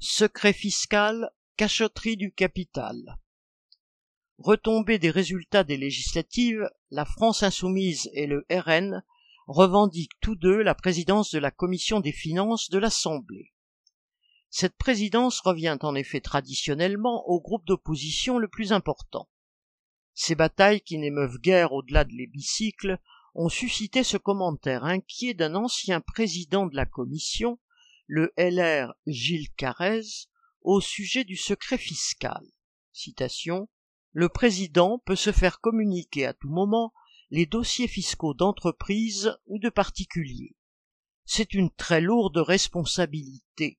Secret fiscal, cachotterie du capital. Retombée des résultats des législatives, la France insoumise et le RN revendiquent tous deux la présidence de la commission des finances de l'Assemblée. Cette présidence revient en effet traditionnellement au groupe d'opposition le plus important. Ces batailles qui n'émeuvent guère au-delà de l'hémicycle ont suscité ce commentaire inquiet d'un ancien président de la commission, le LR Gilles Carrez, au sujet du secret fiscal. Citation Le président peut se faire communiquer à tout moment les dossiers fiscaux d'entreprises ou de particuliers. C'est une très lourde responsabilité.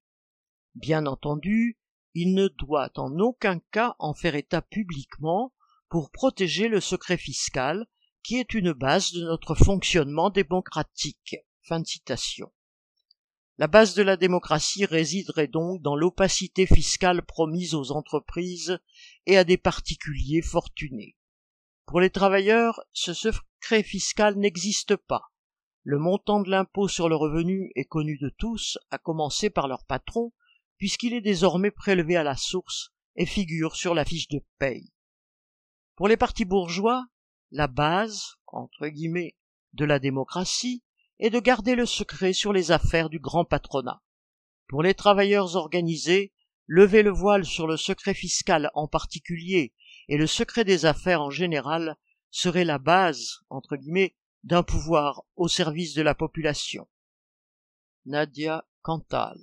Bien entendu, il ne doit en aucun cas en faire état publiquement pour protéger le secret fiscal qui est une base de notre fonctionnement démocratique. Fin de citation. La base de la démocratie résiderait donc dans l'opacité fiscale promise aux entreprises et à des particuliers fortunés. Pour les travailleurs, ce secret fiscal n'existe pas. Le montant de l'impôt sur le revenu est connu de tous, à commencer par leur patron, puisqu'il est désormais prélevé à la source et figure sur la fiche de paye. Pour les partis bourgeois, la base, entre guillemets, de la démocratie est de garder le secret sur les affaires du grand patronat. Pour les travailleurs organisés, lever le voile sur le secret fiscal en particulier et le secret des affaires en général serait la base, entre guillemets, d'un pouvoir au service de la population. Nadia Cantal